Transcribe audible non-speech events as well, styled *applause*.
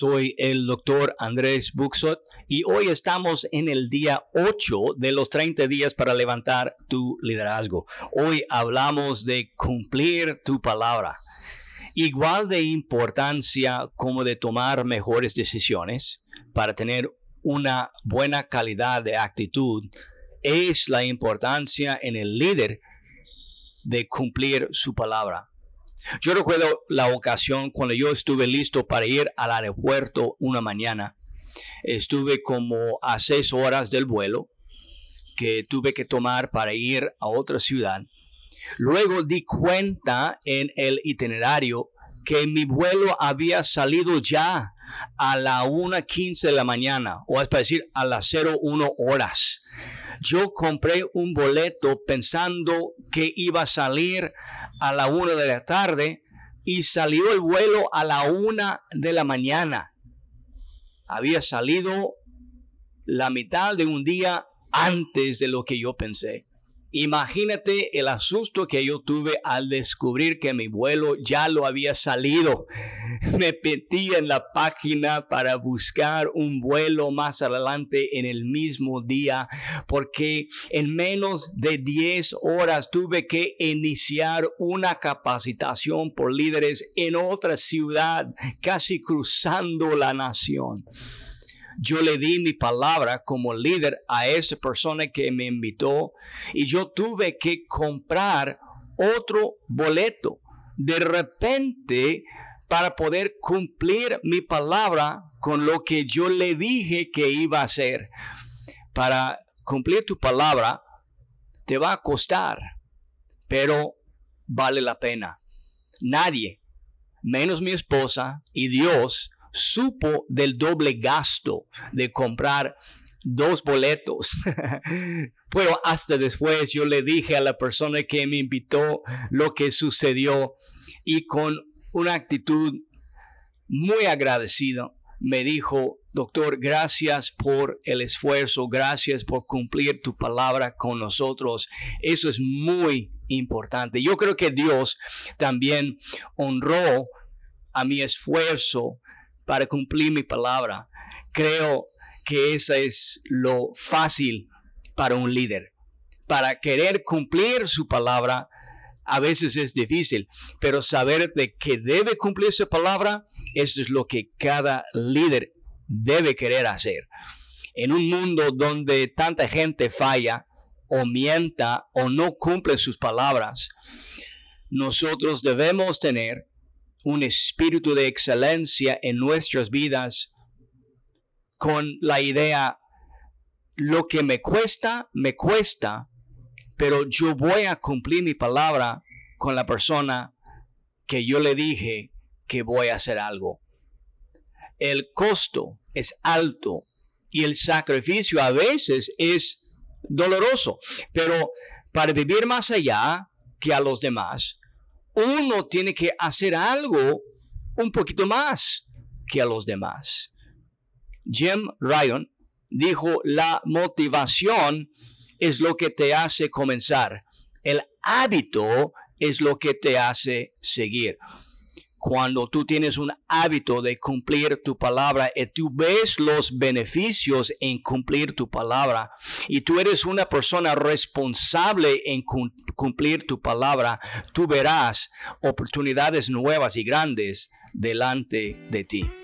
Soy el doctor Andrés Buxot y hoy estamos en el día 8 de los 30 días para levantar tu liderazgo. Hoy hablamos de cumplir tu palabra. Igual de importancia como de tomar mejores decisiones para tener una buena calidad de actitud es la importancia en el líder de cumplir su palabra. Yo recuerdo la ocasión cuando yo estuve listo para ir al aeropuerto una mañana. Estuve como a seis horas del vuelo que tuve que tomar para ir a otra ciudad. Luego di cuenta en el itinerario que mi vuelo había salido ya a la 1.15 de la mañana, o es para decir a las 01 horas. Yo compré un boleto pensando que iba a salir a la una de la tarde y salió el vuelo a la una de la mañana. Había salido la mitad de un día antes de lo que yo pensé. Imagínate el asusto que yo tuve al descubrir que mi vuelo ya lo había salido. *laughs* Me metí en la página para buscar un vuelo más adelante en el mismo día porque en menos de 10 horas tuve que iniciar una capacitación por líderes en otra ciudad, casi cruzando la nación yo le di mi palabra como líder a esa persona que me invitó y yo tuve que comprar otro boleto. De repente, para poder cumplir mi palabra con lo que yo le dije que iba a hacer. Para cumplir tu palabra, te va a costar, pero vale la pena. Nadie, menos mi esposa y Dios, supo del doble gasto de comprar dos boletos. *laughs* Pero hasta después yo le dije a la persona que me invitó lo que sucedió y con una actitud muy agradecido me dijo, doctor, gracias por el esfuerzo, gracias por cumplir tu palabra con nosotros. Eso es muy importante. Yo creo que Dios también honró a mi esfuerzo para cumplir mi palabra. Creo que eso es lo fácil para un líder. Para querer cumplir su palabra, a veces es difícil, pero saber de que debe cumplir su palabra, eso es lo que cada líder debe querer hacer. En un mundo donde tanta gente falla o mienta o no cumple sus palabras, nosotros debemos tener un espíritu de excelencia en nuestras vidas con la idea, lo que me cuesta, me cuesta, pero yo voy a cumplir mi palabra con la persona que yo le dije que voy a hacer algo. El costo es alto y el sacrificio a veces es doloroso, pero para vivir más allá que a los demás, uno tiene que hacer algo un poquito más que a los demás. Jim Ryan dijo, la motivación es lo que te hace comenzar. El hábito es lo que te hace seguir cuando tú tienes un hábito de cumplir tu palabra y tú ves los beneficios en cumplir tu palabra y tú eres una persona responsable en cumplir tu palabra, tú verás oportunidades nuevas y grandes delante de ti.